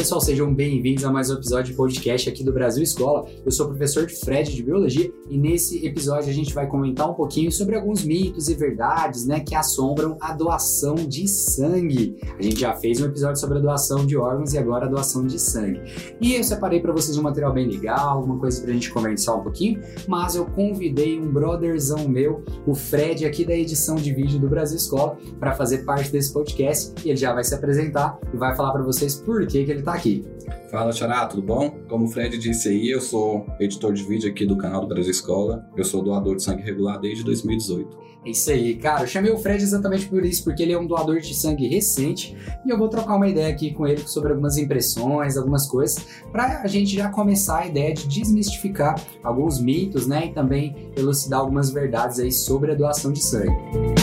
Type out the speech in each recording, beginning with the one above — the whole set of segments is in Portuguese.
pessoal, sejam bem-vindos a mais um episódio de podcast aqui do Brasil Escola. Eu sou o professor Fred de Biologia e nesse episódio a gente vai comentar um pouquinho sobre alguns mitos e verdades né, que assombram a doação de sangue. A gente já fez um episódio sobre a doação de órgãos e agora a doação de sangue. E eu separei para vocês um material bem legal, alguma coisa para a gente conversar um pouquinho, mas eu convidei um brotherzão meu, o Fred, aqui da edição de vídeo do Brasil Escola, para fazer parte desse podcast e ele já vai se apresentar e vai falar para vocês por que, que ele está aqui. Fala, Xará, tudo bom? Como o Fred disse aí, eu sou editor de vídeo aqui do canal do Brasil Escola. Eu sou doador de sangue regular desde 2018. É isso aí, cara. Eu chamei o Fred exatamente por isso, porque ele é um doador de sangue recente e eu vou trocar uma ideia aqui com ele sobre algumas impressões, algumas coisas, para a gente já começar a ideia de desmistificar alguns mitos, né? E também elucidar algumas verdades aí sobre a doação de sangue.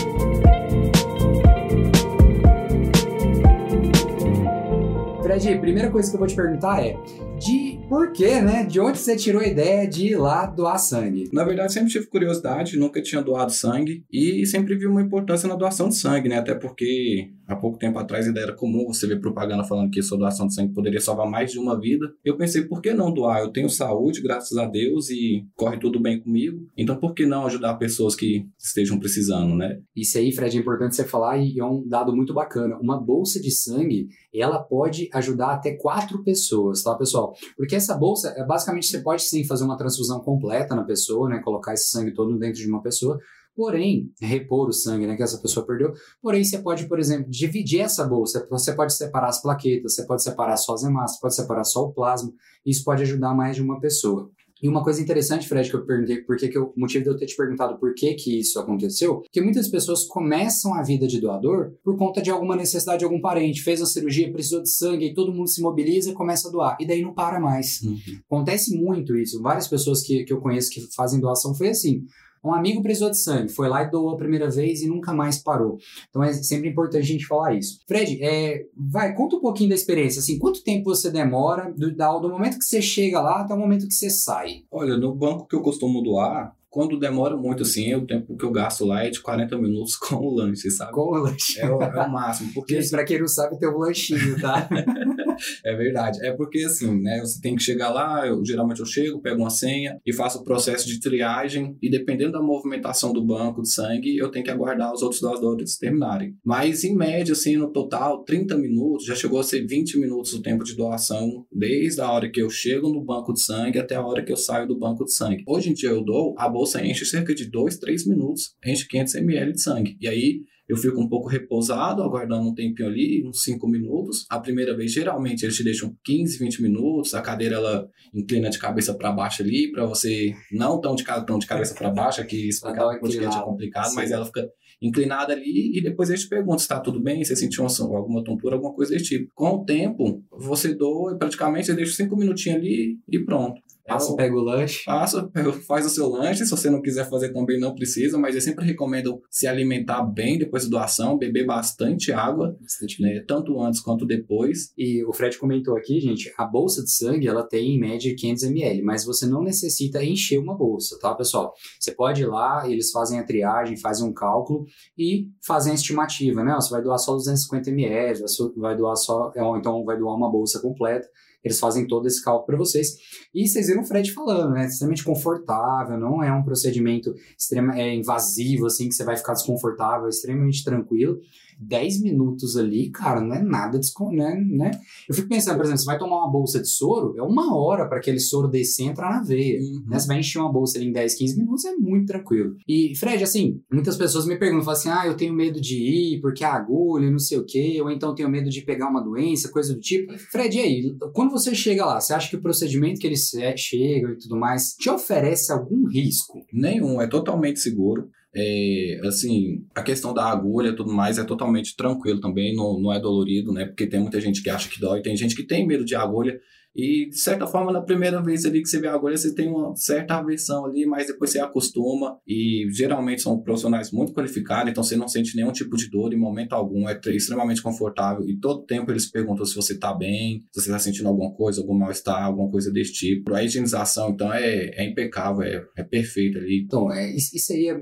Fred, primeira coisa que eu vou te perguntar é de por quê, né? De onde você tirou a ideia de ir lá doar sangue? Na verdade, sempre tive curiosidade, nunca tinha doado sangue e sempre vi uma importância na doação de sangue, né? Até porque há pouco tempo atrás ainda era comum você ver propaganda falando que sua doação de sangue poderia salvar mais de uma vida. Eu pensei, por que não doar? Eu tenho saúde, graças a Deus, e corre tudo bem comigo. Então, por que não ajudar pessoas que estejam precisando, né? Isso aí, Fred, é importante você falar e é um dado muito bacana. Uma bolsa de sangue, ela pode ajudar até quatro pessoas, tá, pessoal? Porque essa bolsa, é basicamente, você pode sim fazer uma transfusão completa na pessoa, né? Colocar esse sangue todo dentro de uma pessoa, porém, repor o sangue né, que essa pessoa perdeu. Porém, você pode, por exemplo, dividir essa bolsa. Você pode separar as plaquetas, você pode separar só as hemácias, pode separar só o plasma. Isso pode ajudar mais de uma pessoa. E uma coisa interessante, Fred, que eu perguntei, porque que eu, o motivo de eu ter te perguntado por que que isso aconteceu, que muitas pessoas começam a vida de doador por conta de alguma necessidade de algum parente, fez uma cirurgia, precisou de sangue, e todo mundo se mobiliza e começa a doar. E daí não para mais. Uhum. Acontece muito isso. Várias pessoas que, que eu conheço que fazem doação foi assim. Um amigo precisou de sangue, foi lá e doou a primeira vez e nunca mais parou. Então é sempre importante a gente falar isso. Fred, é, vai, conta um pouquinho da experiência. Assim, quanto tempo você demora do, do momento que você chega lá até o momento que você sai? Olha, no banco que eu costumo doar, quando demora muito, assim, o tempo que eu gasto lá é de 40 minutos com o lanche, sabe? Com o lanche. É o, é o máximo. Porque, Gente, pra quem não sabe, tem um lanchinho, tá? é verdade. É porque, assim, né, você tem que chegar lá, eu, geralmente eu chego, pego uma senha e faço o processo de triagem e dependendo da movimentação do banco de sangue, eu tenho que aguardar os outros doadores terminarem. Mas, em média, assim, no total, 30 minutos, já chegou a ser 20 minutos o tempo de doação, desde a hora que eu chego no banco de sangue até a hora que eu saio do banco de sangue. Hoje em dia eu dou a bolsa enche cerca de 2, 3 minutos, enche 500 ml de sangue. E aí eu fico um pouco repousado, aguardando um tempinho ali, uns 5 minutos. A primeira vez, geralmente, eles te deixam 15, 20 minutos. A cadeira, ela inclina de cabeça para baixo ali, para você não tão de, tão de cabeça para baixo, aqui explicar o podcast é complicado, Sim. mas ela fica inclinada ali e depois eles te perguntam se está tudo bem, se sentiu uma, alguma tontura, alguma coisa desse tipo. Com o tempo, você doa e praticamente você deixa cinco minutinhos ali e pronto. Passa, pega o lanche. Passa, faz o seu lanche. Se você não quiser fazer também, não precisa. Mas eu sempre recomendo se alimentar bem depois da doação, beber bastante água, né? tanto antes quanto depois. E o Fred comentou aqui, gente, a bolsa de sangue ela tem em média 500 ml, mas você não necessita encher uma bolsa, tá, pessoal? Você pode ir lá, eles fazem a triagem, fazem um cálculo e fazem a estimativa, né? Você vai doar só 250 ml, vai doar só, então vai doar uma bolsa completa. Eles fazem todo esse cálculo para vocês. E vocês viram o Fred falando, né? Extremamente confortável, não é um procedimento extrema, é, invasivo, assim, que você vai ficar desconfortável, é extremamente tranquilo. 10 minutos ali, cara, não é nada né, né? Eu fico pensando, por exemplo, você vai tomar uma bolsa de soro, é uma hora para aquele soro descer e entrar na veia. Uhum. Né? Você vai encher uma bolsa ali em 10, 15 minutos, é muito tranquilo. E, Fred, assim, muitas pessoas me perguntam, falam assim, ah, eu tenho medo de ir porque a agulha, não sei o quê, ou então tenho medo de pegar uma doença, coisa do tipo. Fred, e aí, quando você chega lá, você acha que o procedimento que eles chegam e tudo mais te oferece algum risco? Nenhum, é totalmente seguro. É, assim, a questão da agulha e tudo mais é totalmente tranquilo também, não, não é dolorido, né? Porque tem muita gente que acha que dói, tem gente que tem medo de agulha. E, de certa forma, na primeira vez ali que você vê a agulha, você tem uma certa aversão ali, mas depois você acostuma. E geralmente são profissionais muito qualificados, então você não sente nenhum tipo de dor em momento algum. É extremamente confortável. E todo tempo eles perguntam se você está bem, se você está sentindo alguma coisa, algum mal-estar, alguma coisa desse tipo. A higienização, então, é, é impecável, é, é perfeito ali. Então, é, isso aí é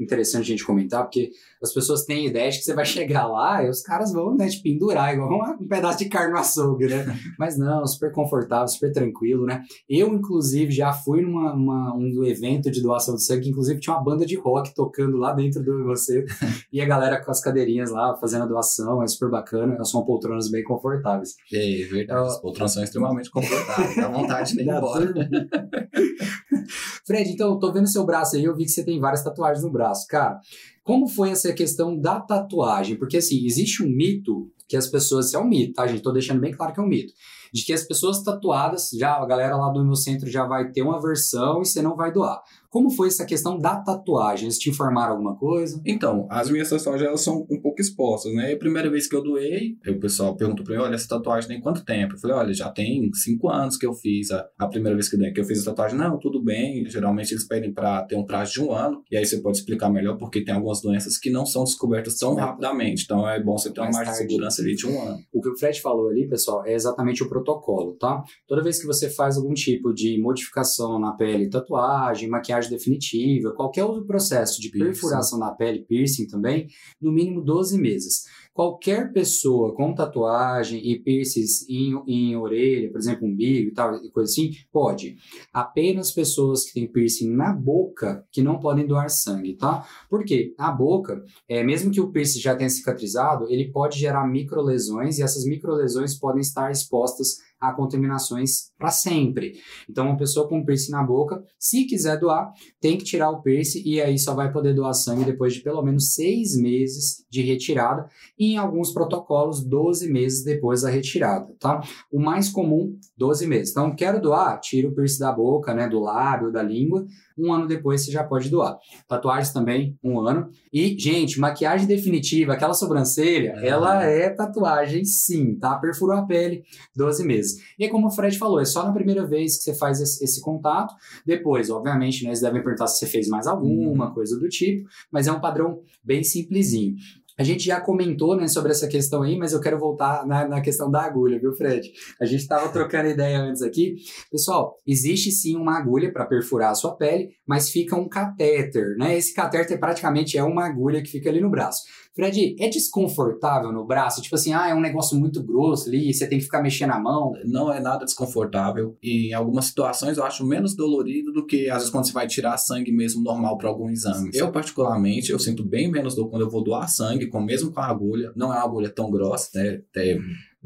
interessante a gente comentar, porque as pessoas têm ideia de que você vai chegar lá e os caras vão né, te pendurar, igual um pedaço de carne no açougue, né? Mas não, super confortável, super tranquilo, né? Eu, inclusive, já fui numa uma, um evento de doação de sangue, inclusive tinha uma banda de rock tocando lá dentro do você e a galera com as cadeirinhas lá fazendo a doação, é super bacana, são poltronas bem confortáveis. É, é verdade, as poltronas são extremamente confortáveis, dá vontade de ir embora. Fred, então, eu tô vendo seu braço aí, eu vi que você tem várias tatuagens no braço. Cara, como foi essa questão da tatuagem? Porque, assim, existe um mito que as pessoas. Isso é um mito, tá, gente? Tô deixando bem claro que é um mito de que as pessoas tatuadas, já a galera lá do meu centro já vai ter uma versão e você não vai doar. Como foi essa questão da tatuagem? Eles te informaram alguma coisa? Então, as minhas tatuagens elas são um pouco expostas, né? a primeira vez que eu doei, o pessoal perguntou para mim, olha, essa tatuagem tem quanto tempo? Eu falei, olha, já tem cinco anos que eu fiz a, a primeira vez que eu, doei, que eu fiz a tatuagem. Não, tudo bem. Geralmente eles pedem para ter um prazo de um ano, e aí você pode explicar melhor porque tem algumas doenças que não são descobertas tão rapidamente. Então é bom você ter uma margem de segurança ali de um ano. O que o Fred falou ali, pessoal, é exatamente o protocolo, tá? Toda vez que você faz algum tipo de modificação na pele, tatuagem, maquiagem definitiva, qualquer outro processo de perfuração na pele, piercing também, no mínimo 12 meses. Qualquer pessoa com tatuagem e piercings em, em orelha, por exemplo, umbigo e tal, e coisa assim, pode. Apenas pessoas que têm piercing na boca que não podem doar sangue, tá? Porque a boca, é, mesmo que o piercing já tenha cicatrizado, ele pode gerar microlesões e essas microlesões podem estar expostas a contaminações para sempre. Então, uma pessoa com piercing na boca, se quiser doar, tem que tirar o piercing e aí só vai poder doar sangue depois de pelo menos seis meses de retirada e em alguns protocolos 12 meses depois da retirada, tá? O mais comum, 12 meses. Então, quero doar, tira o piercing da boca, né, do lábio, da língua, um ano depois você já pode doar. Tatuagens também, um ano. E, gente, maquiagem definitiva, aquela sobrancelha, é. ela é tatuagem sim, tá? Perfurou a pele, 12 meses. E como o Fred falou, é só na primeira vez que você faz esse, contato. Depois, obviamente, né, eles devem perguntar se você fez mais alguma, uhum. coisa do tipo, mas é um padrão bem simplesinho. A gente já comentou né, sobre essa questão aí, mas eu quero voltar na, na questão da agulha, viu, Fred? A gente estava trocando ideia antes aqui. Pessoal, existe sim uma agulha para perfurar a sua pele, mas fica um catéter, né? Esse catéter praticamente é uma agulha que fica ali no braço. Fred, é desconfortável no braço? Tipo assim, ah, é um negócio muito grosso ali, você tem que ficar mexendo a mão? Não é nada desconfortável. Em algumas situações eu acho menos dolorido do que às vezes quando você vai tirar sangue mesmo normal para algum exame. Eu, particularmente, eu sinto bem menos dor quando eu vou doar sangue, com, mesmo com a agulha. Não é uma agulha tão grossa, né? Até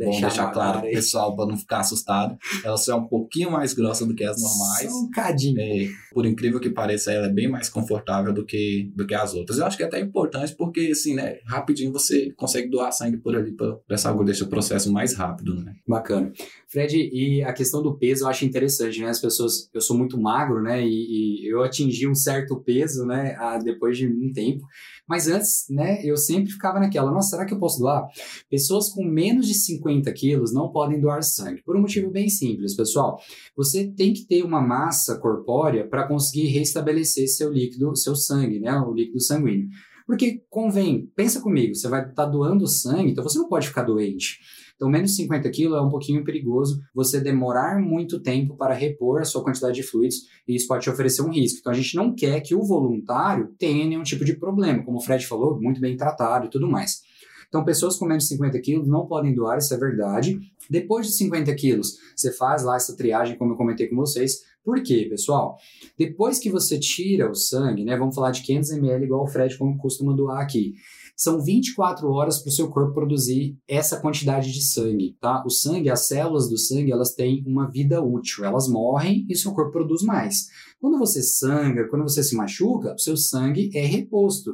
Bom deixar claro pro pessoal para não ficar assustado. Ela só é um pouquinho mais grossa do que as normais. Só um cadinho. É, por incrível que pareça, ela é bem mais confortável do que, do que as outras. Eu acho que é até importante porque, assim, né, rapidinho você consegue doar sangue por ali para essa agulha, deixa o processo mais rápido, né? Bacana. Fred, e a questão do peso eu acho interessante, né? As pessoas, eu sou muito magro, né? E, e eu atingi um certo peso, né? depois de um tempo. Mas antes, né, eu sempre ficava naquela, nossa, será que eu posso doar? Pessoas com menos de 50 quilos não podem doar sangue, por um motivo bem simples, pessoal. Você tem que ter uma massa corpórea para conseguir restabelecer seu líquido, seu sangue, né, o líquido sanguíneo. Porque convém, pensa comigo, você vai estar tá doando sangue, então você não pode ficar doente. Então, menos 50 quilos é um pouquinho perigoso você demorar muito tempo para repor a sua quantidade de fluidos e isso pode te oferecer um risco. Então, a gente não quer que o voluntário tenha nenhum tipo de problema, como o Fred falou, muito bem tratado e tudo mais. Então, pessoas com menos de 50 quilos não podem doar, isso é verdade. Depois de 50 quilos, você faz lá essa triagem, como eu comentei com vocês. Por quê, pessoal? Depois que você tira o sangue, né? Vamos falar de 500 ml, igual o Fred costuma doar aqui. São 24 horas para o seu corpo produzir essa quantidade de sangue, tá? O sangue, as células do sangue, elas têm uma vida útil, elas morrem e seu corpo produz mais. Quando você sangra, quando você se machuca, o seu sangue é reposto.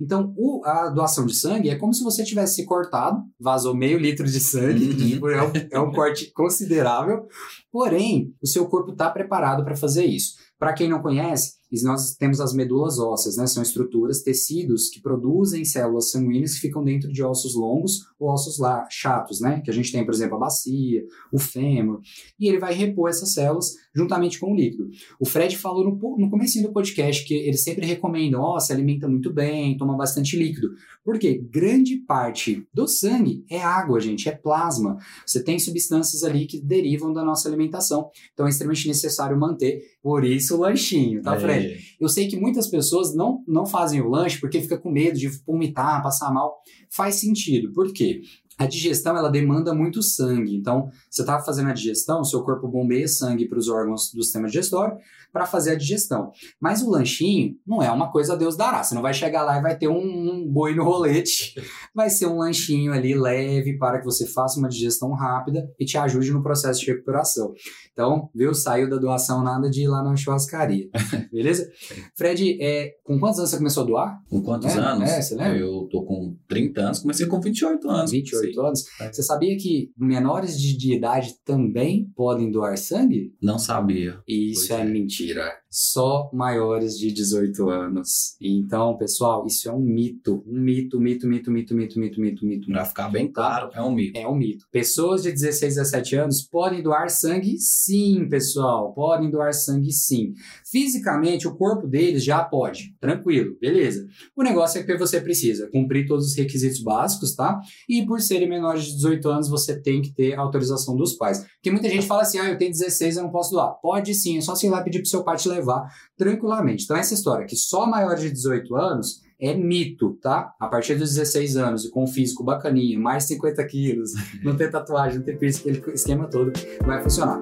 Então, o, a doação de sangue é como se você tivesse se cortado, vazou meio litro de sangue, uhum. tipo, é, um, é um corte considerável, porém, o seu corpo está preparado para fazer isso. Para quem não conhece, e nós temos as medulas ósseas, né? São estruturas, tecidos que produzem células sanguíneas que ficam dentro de ossos longos ou ossos lá, chatos, né? Que a gente tem, por exemplo, a bacia, o fêmur, e ele vai repor essas células juntamente com o líquido. O Fred falou no, no começo do podcast que ele sempre recomenda, ó, oh, se alimenta muito bem, toma bastante líquido. Porque grande parte do sangue é água, gente, é plasma. Você tem substâncias ali que derivam da nossa alimentação. Então é extremamente necessário manter. Por isso o lanchinho, tá, Fred? É. Eu sei que muitas pessoas não, não fazem o lanche porque fica com medo de vomitar, passar mal. Faz sentido. Por quê? A digestão ela demanda muito sangue. Então, você está fazendo a digestão, seu corpo bombeia sangue para os órgãos do sistema digestório para fazer a digestão. Mas o lanchinho não é uma coisa a Deus dará. Você não vai chegar lá e vai ter um, um boi no rolete. Vai ser um lanchinho ali leve para que você faça uma digestão rápida e te ajude no processo de recuperação. Então, viu? Saiu da doação nada de ir lá na churrascaria. Beleza? Fred, é, com quantos anos você começou a doar? Com quantos é, anos? É, você lembra? Eu tô com 30 anos, comecei com 28 anos. 28 sim. anos. É. Você sabia que menores de, de, idade também podem doar sangue? Não sabia. Isso é, é mentira só maiores de 18 anos. Então, pessoal, isso é um mito. Um mito, mito, mito, mito, mito, mito, mito, mito. Pra ficar bem claro, é um mito. É um mito. Pessoas de 16 a 17 anos podem doar sangue sim, pessoal. Podem doar sangue sim. Fisicamente, o corpo deles já pode. Tranquilo, beleza. O negócio é que você precisa cumprir todos os requisitos básicos, tá? E por serem menores de 18 anos, você tem que ter autorização dos pais. Porque muita gente fala assim, ah, eu tenho 16, eu não posso doar. Pode sim, é só você ir lá pedir pro seu pai te levar levar tranquilamente. Então, essa história que só maior de 18 anos é mito, tá? A partir dos 16 anos e com um físico bacaninho, mais 50 quilos, não ter tatuagem, não ter piercing, aquele esquema todo, vai funcionar.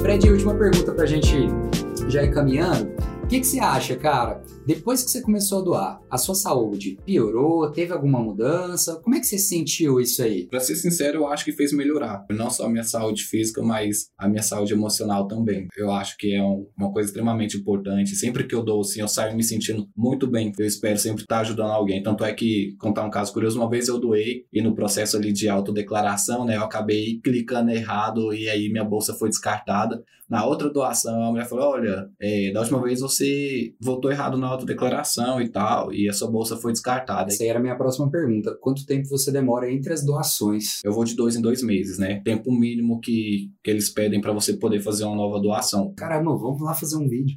Fred, última pergunta pra gente já ir caminhando que, que você acha, cara? Depois que você começou a doar, a sua saúde piorou? Teve alguma mudança? Como é que você sentiu isso aí? Pra ser sincero, eu acho que fez melhorar. Não só a minha saúde física, mas a minha saúde emocional também. Eu acho que é um, uma coisa extremamente importante. Sempre que eu dou, assim, eu saio me sentindo muito bem. Eu espero sempre estar ajudando alguém. Tanto é que, contar um caso curioso, uma vez eu doei e no processo ali de autodeclaração, né, eu acabei clicando errado e aí minha bolsa foi descartada. Na outra doação, a mulher falou: Olha, é, da última vez você votou errado na autodeclaração e tal, e a sua bolsa foi descartada. Essa aí era a minha próxima pergunta. Quanto tempo você demora entre as doações? Eu vou de dois em dois meses, né? Tempo mínimo que, que eles pedem para você poder fazer uma nova doação. Caramba, vamos lá fazer um vídeo.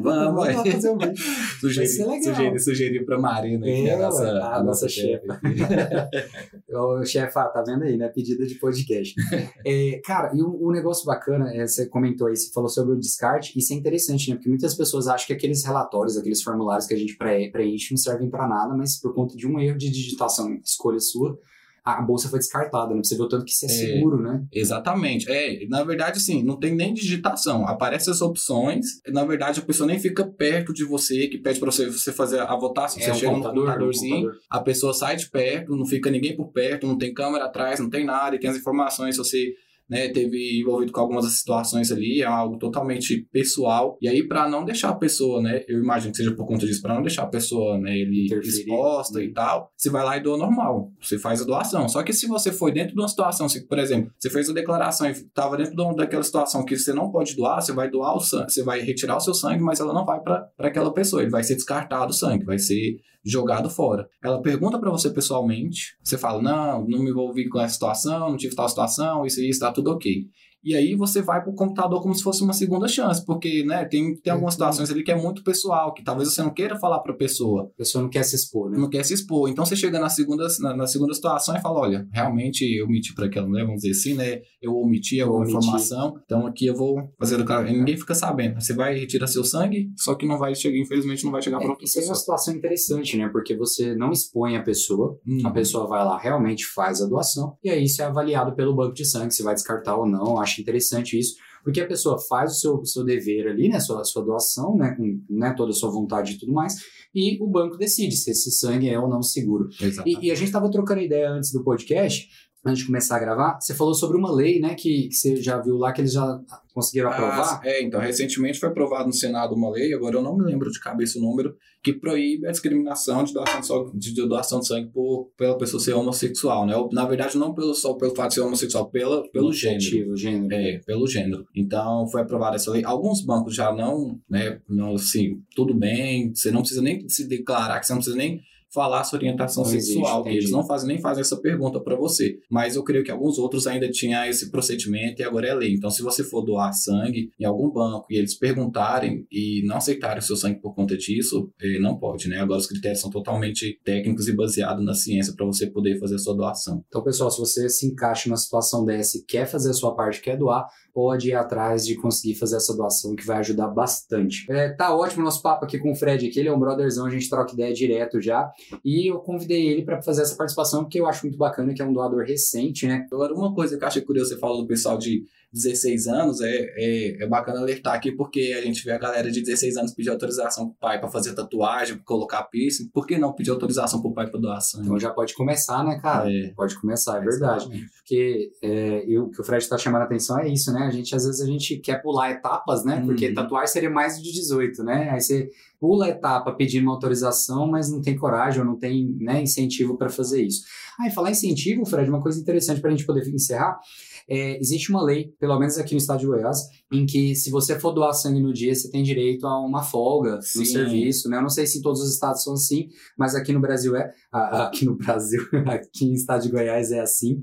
vamos, vamos lá fazer um vídeo. Sugeri, sugerir, sugerir pra Marina, é, que é a nossa, a, a nossa chefa. Ô, chefa, tá vendo aí, né? Pedida de podcast. é, cara, e um, um negócio bacana, é, você comentou comentou aí, você falou sobre o descarte, isso é interessante, né? Porque muitas pessoas acham que aqueles relatórios, aqueles formulários que a gente preenche não servem para nada, mas por conta de um erro de digitação, escolha sua, a bolsa foi descartada, né? Você viu tanto que isso é, é, seguro, né? Exatamente. É, na verdade, assim, não tem nem digitação. Aparecem as opções, na verdade, a pessoa nem fica perto de você, que pede para você, você fazer a votação. É, você um chega computador, no computadorzinho, um computador. a pessoa sai de perto, não fica ninguém por perto, não tem câmera atrás, não tem nada, e tem as informações, se você né, teve envolvido com algumas situações ali, é algo totalmente pessoal. E aí, para não deixar a pessoa, né, eu imagino que seja por conta disso, para não deixar a pessoa, né, ele exposta e tal, você vai lá e doa normal. Você faz a doação. Só que se você foi dentro de uma situação, se, por exemplo, você fez a declaração e estava dentro de daquela situação que você não pode doar, você vai doar o sangue, você vai retirar o seu sangue, mas ela não vai para aquela pessoa, ele vai ser descartado o sangue, vai ser jogado fora. Ela pergunta para você pessoalmente, você fala: "Não, não me envolvi com essa situação, não tive tal situação, isso e isso, tá tudo OK". E aí você vai para o computador como se fosse uma segunda chance, porque né, tem, tem algumas situações ali que é muito pessoal, que talvez você não queira falar para a pessoa. A pessoa não quer se expor, né? Não quer se expor. Então você chega na segunda, na, na segunda situação e fala: olha, realmente eu omiti para aquela mulher, vamos dizer assim, né? Eu omiti alguma informação, então aqui eu vou fazer o cara. Ninguém fica sabendo. Você vai retirar seu sangue, só que não vai chegar, infelizmente, não vai chegar para é, outra isso pessoa. Isso é uma situação interessante, né? Porque você não expõe a pessoa, hum. a pessoa vai lá, realmente faz a doação, e aí isso é avaliado pelo banco de sangue, se vai descartar ou não. Acho interessante isso porque a pessoa faz o seu, seu dever ali, né, sua, sua doação, né, com né, toda a sua vontade e tudo mais, e o banco decide se esse sangue é ou não seguro. E, e, a gente estava trocando ideia antes do podcast, antes de começar a gravar, você falou sobre uma lei, né, que, que você já viu lá que eles já conseguiram Ah, aprovar. é, então, recentemente foi aprovado no Senado uma lei, agora eu não me lembro de cabeça o número, que proíbe a discriminação de doação de, sangue- de doação de sangue por, pela pessoa ser homossexual, né? Na verdade, não pelo, só pelo fato de ser homossexual, pela, pelo gênero. Motivo, gênero. É, pelo gênero. Então, foi aprovada essa lei. Alguns bancos já não, né, não, assim, tudo bem, você não precisa nem se declarar, que você não precisa nem falar sua orientação Não existe, sexual, que eles não fazem nem fazem essa pergunta para você. Mas eu creio que alguns outros ainda tinham esse procedimento e agora é lei. Então, se você for doar sangue em algum banco e eles perguntarem e não aceitarem o seu sangue por conta disso, eh, não pode, né? Agora os critérios são totalmente técnicos e baseados na ciência para você poder fazer a sua doação. Então, pessoal, se você se encaixa numa situação dessa e quer fazer a sua parte, quer doar, pode ir atrás de conseguir fazer essa doação, que vai ajudar bastante. É, tá ótimo o nosso papo aqui com o Fred, aqui ele é um brotherzão, a gente troca ideia direto já. E eu convidei ele para fazer essa participação, porque eu acho muito bacana, que é um doador recente, né? Agora, uma coisa que eu achei curioso, você falou do pessoal de 16 anos, é, é, é bacana alertar aqui, porque a gente vê a galera de 16 anos pedir autorização pro pai para fazer tatuagem, colocar piercing. Por que não pedir autorização pro pai para doar sangue? Então já pode começar, né, cara? É. Pode começar, é verdade. Exatamente. Porque é, o que o Fred está chamando a atenção é isso, né? A gente, às vezes, a gente quer pular etapas, né? Porque Uhum. tatuagem seria mais de 18, né? Aí você pula a etapa pedindo uma autorização, mas não tem coragem ou não tem né, incentivo para fazer isso. Ah, e falar incentivo, Fred, uma coisa interessante para a gente poder encerrar. É, existe uma lei, pelo menos aqui no estado de Goiás, em que se você for doar sangue no dia, você tem direito a uma folga no Sim. serviço, né? Eu não sei se em todos os estados são assim, mas aqui no Brasil é. Aqui no Brasil, aqui em estado de Goiás é assim.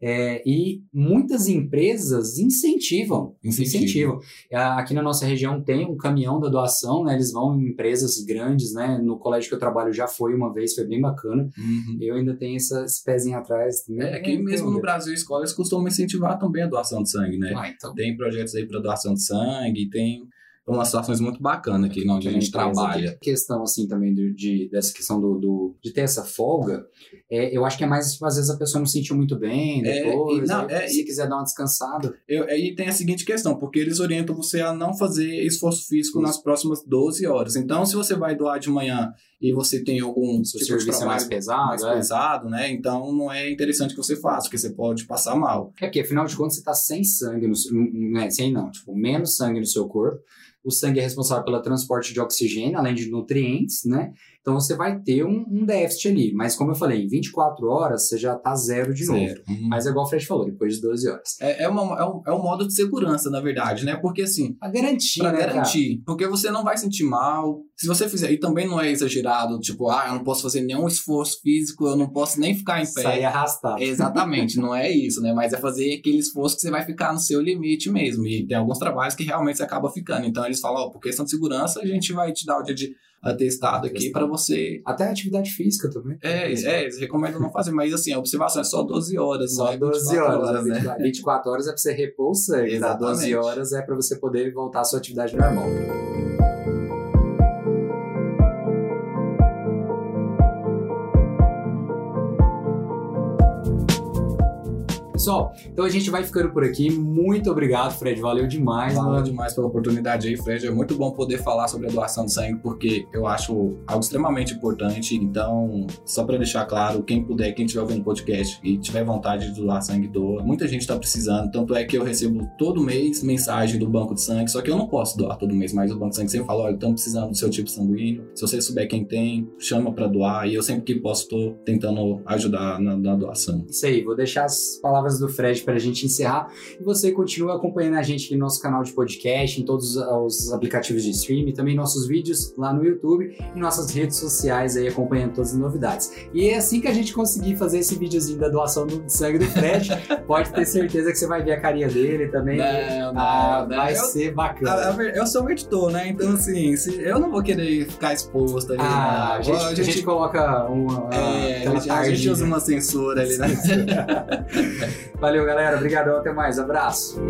É, e muitas empresas incentivam, Incentivam. incentivam. Aqui na nossa região tem um caminhão da doação, né? Eles vão em empresas grandes, né? No colégio que eu trabalho já foi uma vez, foi bem bacana. Uhum. Eu ainda tenho essa, esse pezinho atrás. né? É, aqui mesmo no Brasil, escolas costumam incentivar também a doação de sangue, né? Ah, então. Tem projetos aí para doação de sangue, tem umas situações muito bacanas aqui onde a gente Empresa. trabalha. Que questão, assim, também do- de, dessa questão do, do- de ter essa folga, é, eu acho que é mais, às vezes, a pessoa não se sentiu muito bem É, depois. e não, é, se e- quiser dar uma descansada. Eu, aí tem a seguinte questão, porque eles orientam você a não fazer esforço físico nas próximas 12 horas. Então, se você vai doar de manhã e você tem algum Se o tipo de serviço é trabalho mais pesado, mais é. pesado, né? Então, não é interessante que você faça, porque você pode passar mal. É porque, afinal de contas, você tá sem sangue, no, seu- né, sem não, tipo, menos sangue no seu corpo. O sangue é responsável pelo transporte de oxigênio, além de nutrientes, né? Então você vai ter um, um déficit ali. Mas como eu falei, em 24 horas você já tá zero de novo. Zero. Uhum. Mas é igual o Fred falou, depois de 12 horas. É, é, uma- é um, é um modo de segurança, na verdade, né? Porque assim, Pra garantir, Pra né, cara? garantir. Porque você não vai sentir mal. Se você fizer. E também não é exagerado, tipo, ah, eu não posso fazer nenhum esforço físico, eu não posso nem ficar em pé. Sair arrastado. Exatamente, não é isso, né? Mas é fazer aquele esforço que você vai ficar no seu limite mesmo. E tem alguns trabalhos que realmente você acaba ficando. Então eles falam, ó, por questão de segurança, a gente vai te dar o dia de atestado aqui pra você. Até atividade física também. É, é, eles recomendam não fazer, mas assim, a observação é só 12 horas, Só não é 12 24 horas, né? 24, 24 horas é pra você repor o sangue, tá? 12 Exatamente. horas é pra você poder voltar à sua atividade normal. Pessoal, então a gente vai ficando por aqui. Muito obrigado, Fred. Valeu demais, Valeu mano. demais pela oportunidade aí, Fred. É muito bom poder falar sobre a doação de sangue, porque eu acho algo extremamente importante. Então, só para deixar claro, quem puder, quem estiver ouvindo o podcast e tiver vontade de doar sangue, doa. Muita gente está precisando. Tanto é que eu recebo todo mês mensagem do banco de sangue, só que eu não posso doar todo mês, mas o banco de sangue sempre fala: olha, estamos precisando do seu tipo sanguíneo. Se você souber quem tem, chama para doar. E eu sempre que posso, estou tentando ajudar na, na doação. Isso aí, vou deixar as palavras do Fred para a gente encerrar. E você continua acompanhando a gente aqui no nosso canal de podcast, em todos os aplicativos de streaming, também nossos vídeos lá no YouTube e nossas redes sociais aí acompanhando todas as novidades. E é assim que a gente conseguir fazer esse videozinho da doação do sangue do Fred, pode ter certeza que você vai ver a carinha dele também. Não, não, Ah, não. vai Eu- ser A- a bacana. eu sou o editor, né? Então, assim, eu não vou querer ficar exposto ali. Ah, a não. gente, a gente coloca uma, é, a gente, a gente usa uma censura ali, né? Valeu, galera. Obrigadão. Até mais. Abraço.